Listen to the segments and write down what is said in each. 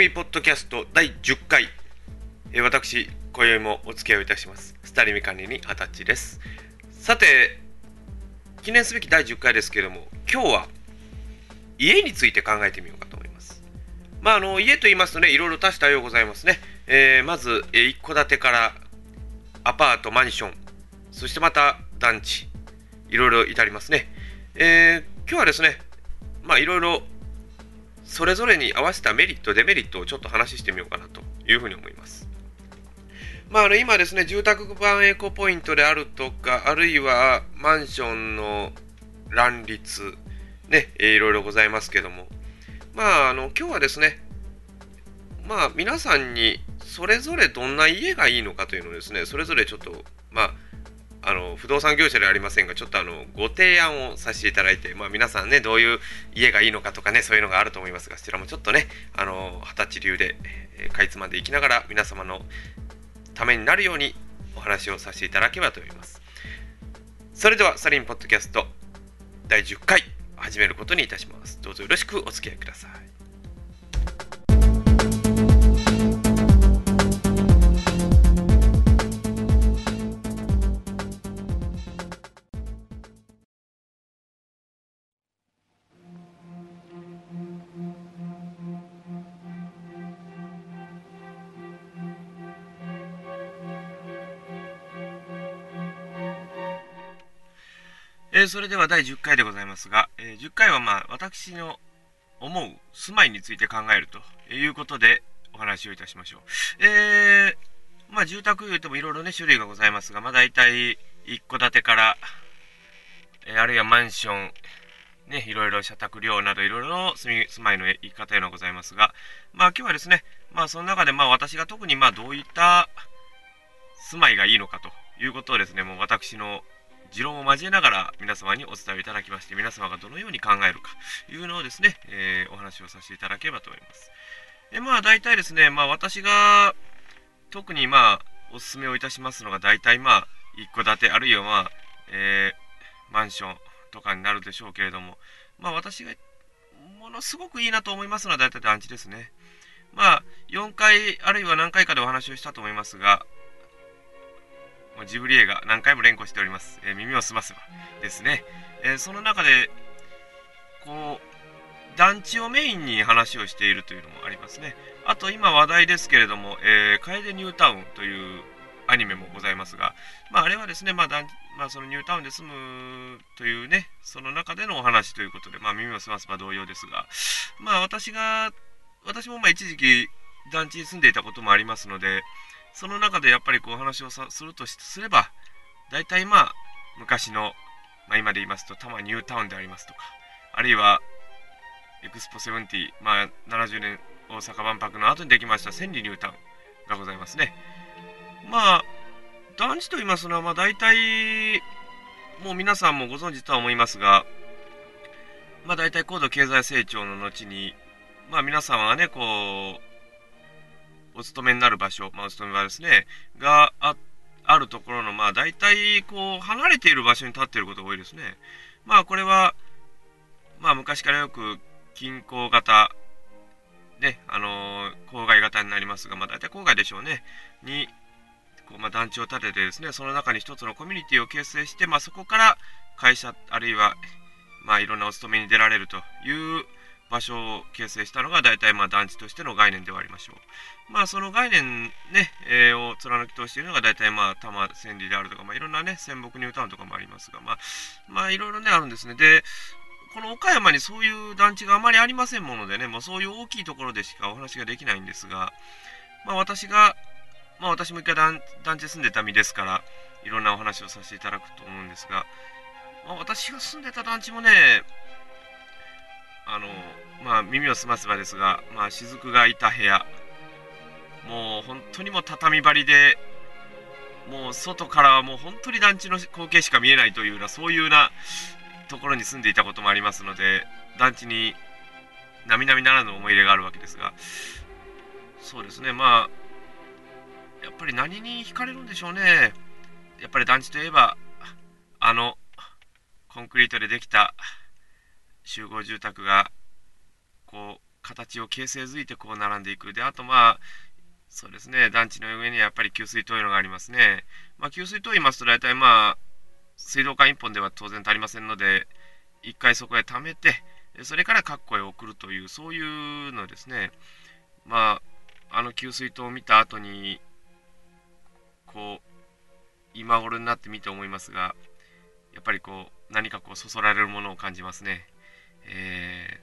ミポッドキャスト第10回、え私今宵もお付き合いいたします。スタリミ管理にアタッチです。さて記念すべき第10回ですけれども今日は家について考えてみようかと思います。まああの家と言いますとねいろいろ多種多様ございますね、えーまず、え一戸建てからアパートマンションそしてまた団地いろいろ至りますね、えー今日はですねまあいろいろそれぞれに合わせたメリット、デメリットをちょっと話してみようかなというふうに思います。まあ、あの今ですね、住宅版エコポイントであるとか、あるいはマンションの乱立、ね、えーいろいろございますけども、まあ、あの今日はですね、まあ、皆さんにそれぞれどんな家がいいのかというのをですね、それぞれちょっと、まあ、あの不動産業者ではありませんが、ちょっとあのご提案をさせていただいて、まあ、皆さんね、どういう家がいいのかとかね、そういうのがあると思いますが、そちらもちょっとね、あの二十歳流で、えーかいつまんでいきながら、皆様のためになるようにお話をさせていただければと思います。それでは、サリンポッドキャスト第10回、始めることにいたします。どうぞよろしくお付き合いください。えーそれでは第10回でございますが、えー10回はまあ私の思う住まいについて考えるということでお話をいたしましょう。えーまあ住宅いうてもいろいろね種類がございますが、まあ大体一戸建てから、えーあるいはマンション、ね、いろいろ社宅寮などいろいろの住み住まいの言い方というのがございますが、まあ今日はですね、まあその中でまあ私が特にまあどういった住まいがいいのかということをですね、もう私の持論を交えながら皆様にお伝えいただきまして、皆様がどのように考えるかというのをですね、えーお話をさせていただければと思います。で、まあ大体ですね、まあ私が特にまあお勧めをいたしますのが大体まあ一戸建てあるいはまあ、えーマンションとかになるでしょうけれども、まあ私がものすごくいいなと思いますのは大体団地ですね。まあ4回あるいは何回かでお話をしたと思いますが、ジブリ映画何回も連呼しております。えー耳をすませばですね。えーその中で、こう、団地をメインに話をしているというのもありますね。あと今話題ですけれども、えー、楓ニュータウンというアニメもございますが、まああれはですね、まあ団まあそのニュータウンで住むというね、その中でのお話ということで、まあ耳をすませば同様ですが、まあ私が、私もまあ一時期団地に住んでいたこともありますので、その中でやっぱりこうお話をさするとすれば、大体まあ、昔の、まあ、今で言いますと、多摩ニュータウンでありますとか、あるいは、エクスポ70、まあ、70年大阪万博の後にできました千里ニュータウンがございますね。まあ、団地と言いますのは、まあ大体、もう皆さんもご存知とは思いますが、まあ大体高度経済成長の後に、まあ皆さんはね、こう、お勤めになる場所、まあ、お勤め場ですね、がああるところの、まあ、大体、こう、離れている場所に立っていることが多いですね。まあ、これは、まあ、昔からよく、近郊型、ね、あのー郊外型になりますが、まあ、大体郊外でしょうね、に、こう、まあ、団地を建ててですね、その中に一つのコミュニティを形成して、まあ、そこから会社、あるいは、まあ、いろんなお勤めに出られるという場所を形成したのが、大体、まあ、団地としての概念ではありましょう。まあその概念ね、えーを貫き通しているのが大体まあ多摩千里であるとか、まあいろんなね、仙北ニュータウンとかもありますが、まあ、まあいろいろね、あるんですね。で、この岡山にそういう団地があまりありませんものでね、もうそういう大きいところでしかお話ができないんですが、まあ私が、まあ私も一回団地住んでた身ですから、いろんなお話をさせていただくと思うんですが、まあ私が住んでた団地もね、あの、まあ耳をすませばですが、まあ雫がいた部屋、もう本当にもう畳張りで、もう外からはもう本当に団地の光景しか見えないというような、そういうなところに住んでいたこともありますので、団地に並々ならぬ思い入れがあるわけですが、そうですね、まあ、やっぱり何に惹かれるんでしょうね。やっぱり団地といえば、あの、コンクリートでできた集合住宅が、こう、形を形成づいてこう並んでいく。であとまあそうですね。団地の上にはやっぱり給水塔いうのがありますね、まあ、給水塔言いますと大体まあ水道管1本では当然足りませんので1回そこへ貯めてそれから括弧へ送るというそういうのですね。まああの給水塔を見た後にこう今頃になってみて思いますがやっぱりこう何かこうそそられるものを感じますね。え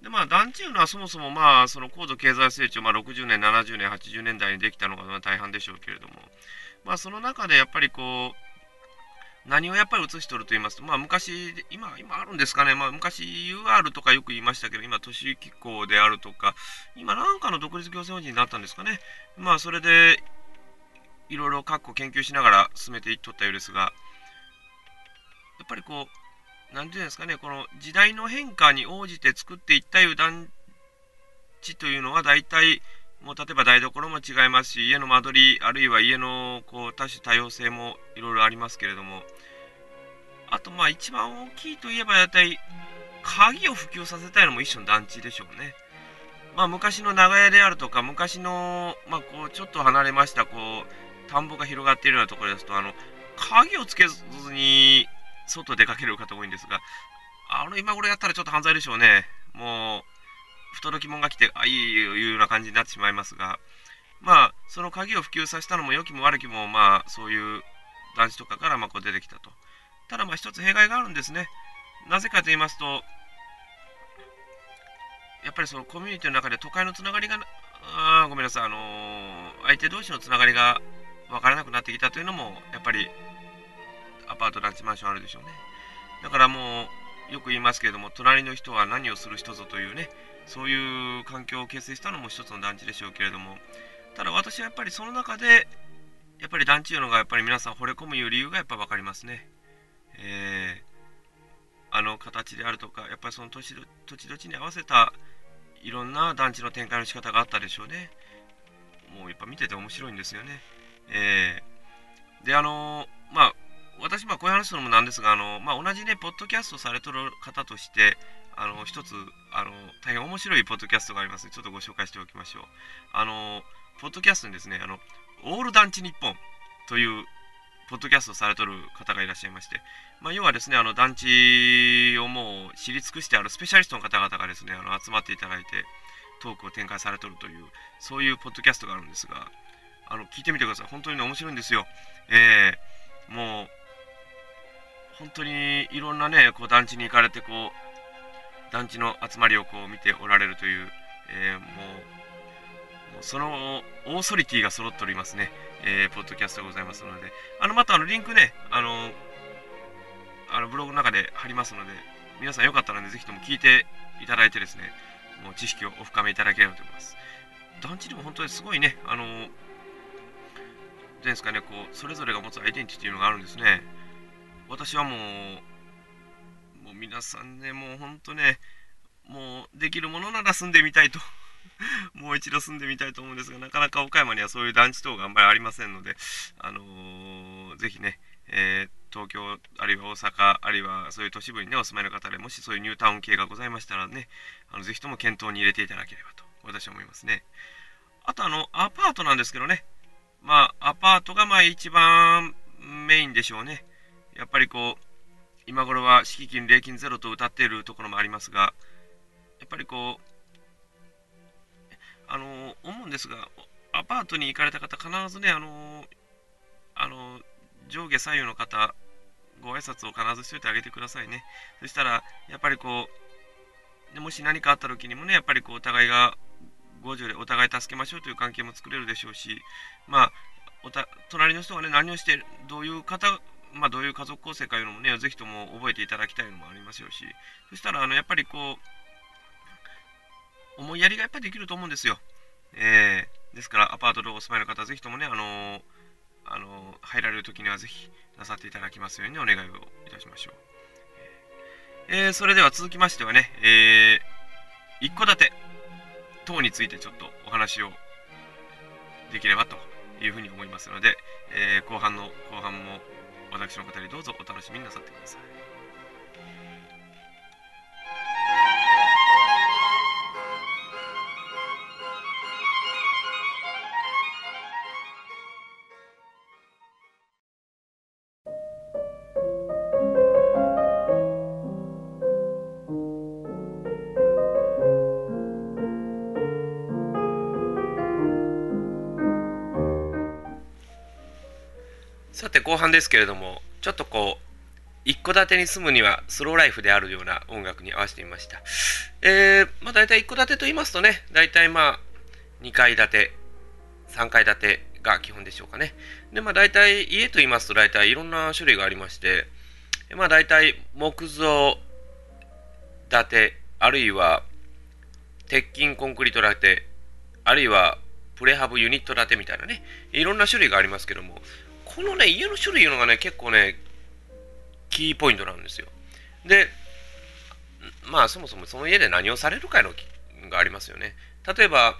ー、でまあ団地いうのはそもそもまあその高度経済成長、まあ、60年70年80年代にできたのが大半でしょうけれども。まあその中でやっぱりこう何をやっぱり映しとると言いますと、まあ昔、今、今あるんですかね、まあ昔 UR とかよく言いましたけど、今都市機構であるとか、今なんかの独立行政法人になったんですかね。まあそれで、いろいろ各個研究しながら進めていっとったようですが、やっぱりこう、なんていうんですかね、この時代の変化に応じて作っていったいう団地というのは大体、もう例えば台所も違いますし、家の間取り、あるいは家のこう多種多様性もいろいろありますけれども、あとまあ一番大きいといえば大体、鍵を普及させたいのも一種の団地でしょうね。まあ昔の長屋であるとか、昔の、まあこうちょっと離れました、こう、田んぼが広がっているようなところですと、あの、鍵をつけずに外出かける方多いんですが、あの、今頃やったらちょっと犯罪でしょうね。もう、不届き者が来て、あ、いいよいうような感じになってしまいますが、まあ、その鍵を普及させたのも良きも悪きも、まあ、そういう団地とかからまこう出てきたと。ただ、まあ、一つ弊害があるんですね。なぜかと言いますと、やっぱりそのコミュニティの中で都会のつながりが、あごめんなさい、あのー、相手同士のつながりが分からなくなってきたというのもやっぱりアパートランチマンションあるでしょうね。だからもうよく言いますけれども隣の人は何をする人ぞというねそういう環境を形成したのも一つの団地でしょうけれどもただ私はやっぱりその中でやっぱり団地いうのがやっぱり皆さん惚れ込むいう理由がやっぱ分かりますね。えー、あの形であるとかやっぱりその土地土地土地に合わせたいろんな団地の展開の仕方があったでしょうね。もうやっぱ見てて面白いんですよね。えー、で、あのー、まあ、私、まあ、こういう話するのもなんですが、あのまあ、同じね、ポッドキャストされとる方として、あの一つ、あの大変面白いポッドキャストがあります、ちょっとご紹介しておきましょう。あのポッドキャストにですね、あの、オール団地日本というポッドキャストされとる方がいらっしゃいまして、まあ、要はですね、あの団地をもう知り尽くしてあるスペシャリストの方々がですね、あの集まっていただいて、トークを展開されとるという、そういうポッドキャストがあるんですが、あの、聞いてみてください。本当にね、面白いんですよ。えー、当にいろんなね、こう団地に行かれて、こう、団地の集まりをこう見ておられるという、えー、もう、そのオーソリティが揃っておりますね、えー、ポッドキャストでございますので、あの、またあの、リンクね、あの、あのブログの中で貼りますので、皆さんよかったらね、ぜひとも聞いていただいてですね、もう知識をお深めいただければと思います。団地でも本当にすごいね、あのですかね、こう、それぞれが持つアイデンティティというのがあるんですね。私はもう、もう皆さんね、もう本当ね、もうできるものなら住んでみたいと もう一度住んでみたいと思うんですが、なかなか岡山にはそういう団地等があんまりありませんので、あのー、ぜひね、えー、東京、あるいは大阪、あるいはそういう都市部にね、お住まいの方で、もしそういうニュータウン系がございましたらね、あのぜひとも検討に入れていただければと、私は思いますね。あと、あの、アパートなんですけどね、まあ、アパートがまあ一番メインでしょうね。やっぱりこう、今頃は敷金、礼金ゼロと歌っているところもありますが、やっぱりこう、あの、思うんですが、アパートに行かれた方、必ずね、あの、あの、上下左右の方、ご挨拶を必ずしといてあげてくださいね。そしたら、やっぱりこう、でもし何かあった時にもね、やっぱりこう、お互いが50でお互い助けましょうという関係も作れるでしょうし、まあ、おた隣の人がね、何をして、どういう方、まあ、どういう家族構成かいうのもね、ぜひとも覚えていただきたいのもありますよし、そしたら、あの、やっぱりこう、思いやりがやっぱりできると思うんですよ。えー、ですから、アパートでお住まいの方、ぜひともね、あのー、あのー、入られる時にはぜひなさっていただきますようにお願いをいたしましょう。えー、それでは続きましてはね、えー、一戸建て。等についてちょっとお話をできればというふうに思いますので、えー、後半の後半も私の語りどうぞお楽しみになさってください。さて後半ですけれども、ちょっとこう、一戸建てに住むにはスローライフであるような音楽に合わせてみました。えー、まあ大体一戸建てと言いますとね、大体まあ2階建て、3階建てが基本でしょうかね。で、まあ大体家と言いますと大体いろんな種類がありまして、まあ大体木造建て、あるいは鉄筋コンクリート建て、あるいはプレハブユニット建てみたいなね、いろんな種類がありますけども、このね、家の種類いうのがね、結構ね、キーポイントなんですよ。で、まあそもそもその家で何をされるかのがありますよね。例えば、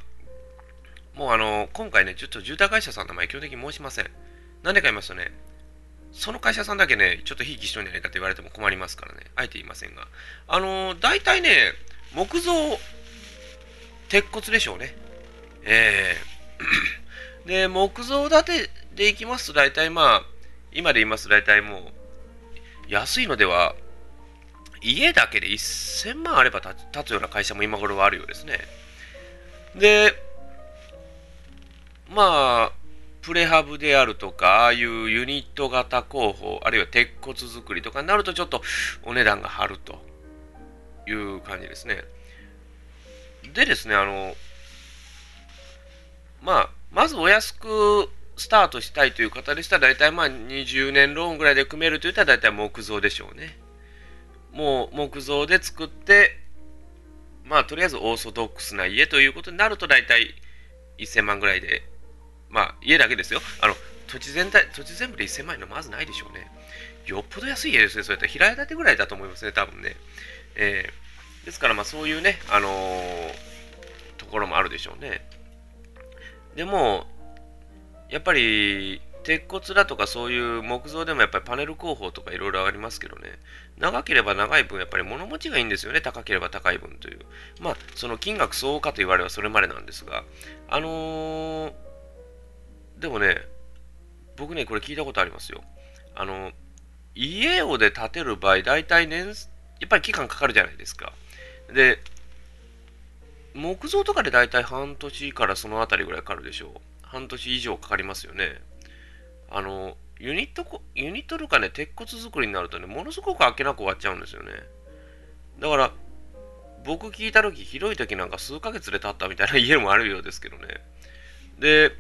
もうあの、今回ね、ちょっと住宅会社さんの名前基本的に申しません。なんでか言いますとね、その会社さんだけね、ちょっとひいきしとんじゃないかって言われても困りますからね、あえて言いませんが。あの、大体ね、木造、鉄骨でしょうね。えー、で、木造建てでいきますと、大体まあ、今で言いますと大体もう、安いのでは、家だけで1000万あれば建つような会社も今頃はあるようですね。で、まあ、プレハブであるとか、ああいうユニット型工法、あるいは鉄骨作りとかになるとちょっとお値段が張るという感じですね。でですね、あの、まあ、まずお安くスタートしたいという方でしたら、大体まあ20年ローンぐらいで組めるといったら大体木造でしょうね。もう木造で作って、まあとりあえずオーソドックスな家ということになると大体1000万ぐらいでまあ、家だけですよ。あの、土地全体、土地全部で1000万円のまずないでしょうね。よっぽど安い家ですね。そうやったら平屋建てぐらいだと思いますね、多分ね。えー、ですから、まあそういうね、あのー、ところもあるでしょうね。でも、やっぱり、鉄骨だとかそういう木造でもやっぱりパネル工法とかいろいろありますけどね、長ければ長い分やっぱり物持ちがいいんですよね、高ければ高い分という。まあ、その金額相応かと言われればそれまでなんですが、あのーでもね、僕ね、これ聞いたことありますよ。あの、家をで建てる場合、大体年、やっぱり期間かかるじゃないですか。で、木造とかで大体半年からそのあたりぐらいかかるでしょう。半年以上かかりますよね。あの、ユニット、ユニットとかね、鉄骨作りになるとね、ものすごく開けなく終わっちゃうんですよね。だから、僕聞いた時、広い時なんか数ヶ月で建ったみたいな 家もあるようですけどね。で、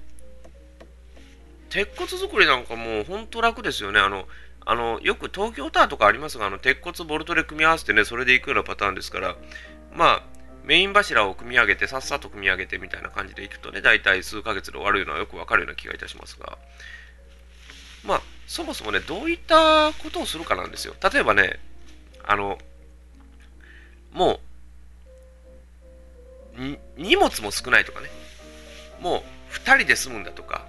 鉄骨作りなんかもう本当楽ですよね。あの、あの、よく東京タワーとかありますが、あの、鉄骨ボルトで組み合わせてね、それでいくようなパターンですから、まあ、メイン柱を組み上げて、さっさと組み上げてみたいな感じでいくとね、大体数ヶ月で終わるのはよくわかるような気がいたしますが、まあ、そもそもね、どういったことをするかなんですよ。例えばね、あの、もう、荷物も少ないとかね、もう2人で住むんだとか、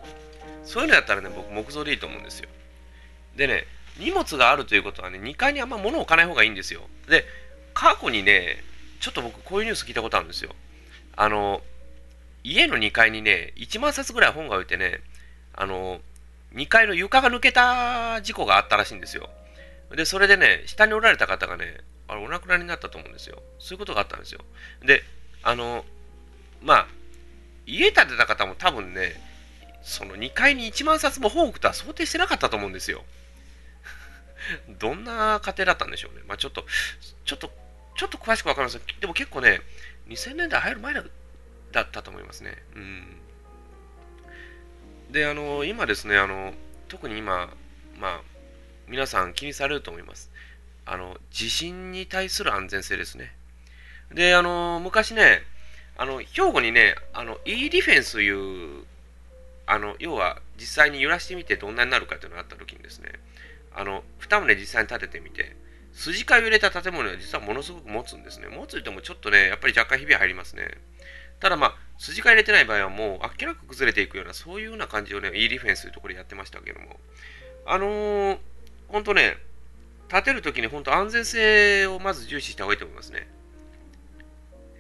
そういうのやったらね、僕、木造でいいと思うんですよ。でね、荷物があるということはね、2階にあんま物を置かない方がいいんですよ。で、過去にね、ちょっと僕、こういうニュース聞いたことあるんですよ。あの、家の2階にね、1万冊ぐらい本が置いてね、あの、2階の床が抜けた事故があったらしいんですよ。で、それでね、下におられた方がね、あれ、お亡くなりになったと思うんですよ。そういうことがあったんですよ。で、あの、まあ、家建てた方も多分ね、その2階に1万冊も本を置くとは想定してなかったと思うんですよ。どんな家庭だったんでしょうね。まあちょっと、ちょっと、ちょっと詳しくわかりません。でも結構ね、2000年代入る前だったと思いますね。うん。で、あの、今ですね、あの、特に今、まあ、皆さん気にされると思います。あの、地震に対する安全性ですね。で、あの、昔ね、あの、兵庫にね、あの、E ディフェンスというあの要は実際に揺らしてみてどんなになるかというのがあった時にですねあの2棟実際に建ててみて筋交いを入れた建物は実はものすごく持つんですね。持つともちょっとねやっぱり若干ひび入りますね。ただまあ筋交い入れてない場合はもうあっけなく崩れていくようなそういうような感じをね E ディフェンスというところでやってましたけども。あのー、本当ね建てるときに本当安全性をまず重視した方がいいと思いますね。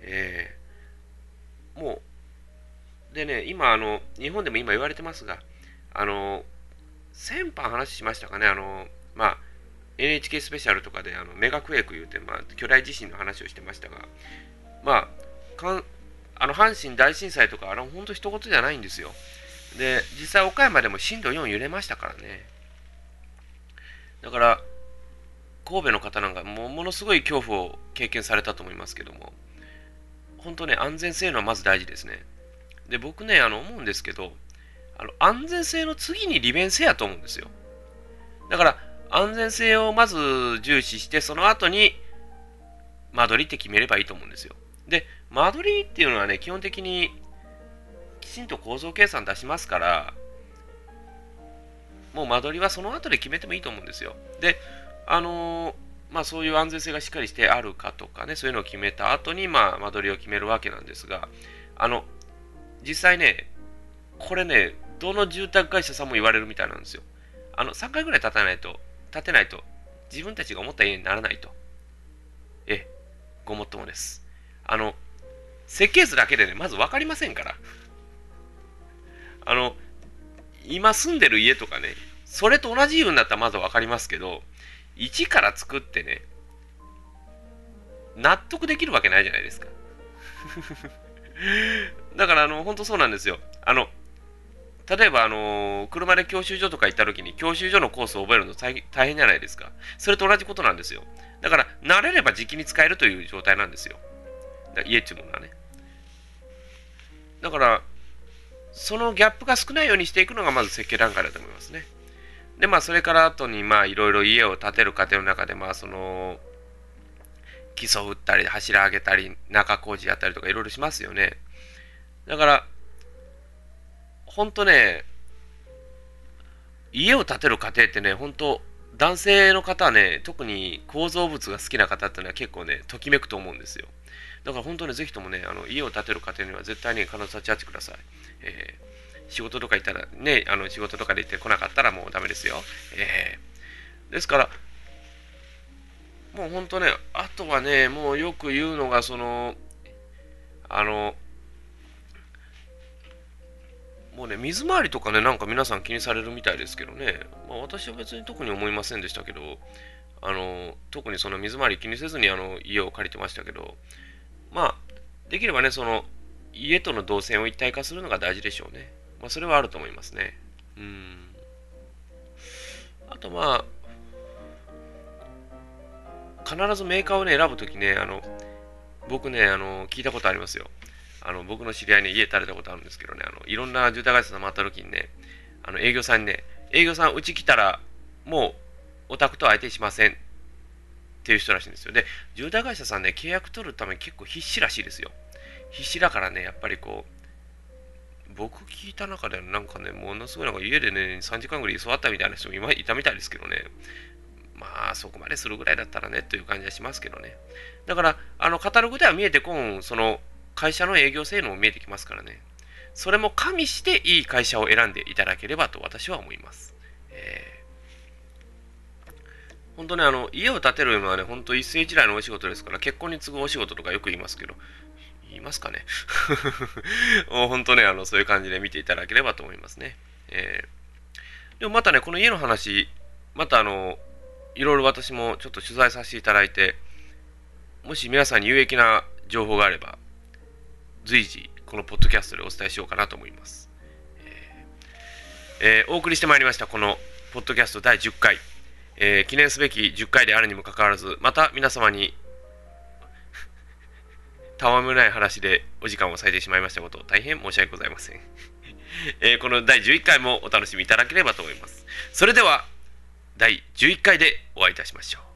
えー、もうでね、今、あの、日本でも今言われてますが、あの、先般話しましたかね、あの、まあ、NHK スペシャルとかであのメガクエク言うて、まあ、巨大地震の話をしてましたが、まあ、かんあの阪神大震災とか、あの本当一言じゃないんですよ。で、実際岡山でも震度4揺れましたからね。だから神戸の方なんかもものすごい恐怖を経験されたと思いますけども本当ね安全性のはまず大事ですねで僕ねあの思うんですけどあの安全性の次に利便性やと思うんですよだから安全性をまず重視してその後に間取りって決めればいいと思うんですよで間取りっていうのはね基本的にきちんと構造計算出しますからもう間取りはその後で決めてもいいと思うんですよ。で、あのー、まあそういう安全性がしっかりしてあるかとかね、そういうのを決めた後に、まあ間取りを決めるわけなんですが、あの、実際ね、これね、どの住宅会社さんも言われるみたいなんですよ。あの、3回ぐらい建たないと、建てないと、自分たちが思った家にならないと。ええ、ごもっともです。あの、設計図だけでね、まず分かりませんから。あの、今住んでる家とかね、それと同じようになったらまだ分かりますけど、一から作ってね、納得できるわけないじゃないですか。だから、あの、本当そうなんですよ。あの、例えば、あの車で教習所とか行った時に教習所のコースを覚えるの大変じゃないですか。それと同じことなんですよ。だから、慣れれば時期に使えるという状態なんですよ。家っていうものはね。だから、そのギャップが少ないようにしていくのがまず設計段階だと思いますね。で、まあ、それから後に、まあ、いろいろ家を建てる過程の中で、まあ、その、基礎打ったり、柱上げたり、中工事やったりとかいろいろしますよね。だから、ほんとね、家を建てる過程ってね、本当男性の方はね、特に構造物が好きな方ってのは結構ね、ときめくと思うんですよ。だから本当にぜひともね、あの家を建てる過程には絶対に必ず立ち会ってください。えー、仕事とか行ったら、ね、あの仕事とかで行ってこなかったらもうダメですよ。えー、ですから、もう本当ね、あとはね、もうよく言うのが、その、あの、もうね、水回りとかね、なんか皆さん気にされるみたいですけどね、まあ、私は別に特に思いませんでしたけど、あの、特にその水回り気にせずにあの家を借りてましたけど、まあ、できればね、その、家との動線を一体化するのが大事でしょうね。まあ、それはあると思いますね。うん。あと、まあ、必ずメーカーをね、選ぶときね、あの、僕ね、あの、聞いたことありますよ。あの、僕の知り合いに家建てたことあるんですけどね、あの、いろんな住宅会社さん回ったときにね、あの、営業さんにね、営業さん、うち来たら、もう、お宅と相手しませんっていう人らしいんですよ。で、住宅会社さんね、契約取るために結構必死らしいですよ。必死だからね、やっぱりこう、僕聞いた中でなんかね、ものすごいなんか家でね、3時間ぐらい居座ったみたいな人も今いたみたいですけどね。まあ、そこまでするぐらいだったらね、という感じはしますけどね。だから、あの、カタログでは見えてこん、その、会社の営業性能も見えてきますからね。それも加味していい会社を選んでいただければと私は思います。えー本当ね、あの、家を建てるのはね、本当一世一代のお仕事ですから、結婚に次ぐお仕事とかよく言いますけど、言いますかね もう本当ね、あの、そういう感じで見ていただければと思いますね。えー、でもまたね、この家の話、またあの、いろいろ私もちょっと取材させていただいて、もし皆さんに有益な情報があれば、随時、このポッドキャストでお伝えしようかなと思います。えーえー、お送りしてまいりました、このポッドキャスト第10回。えー、記念すべき10回であるにもかかわらず、また皆様に たわむない話でお時間を割いてしまいましたこと、大変申し訳ございません。えー、この第11回もお楽しみいただければと思います。それでは、第11回でお会いいたしましょう。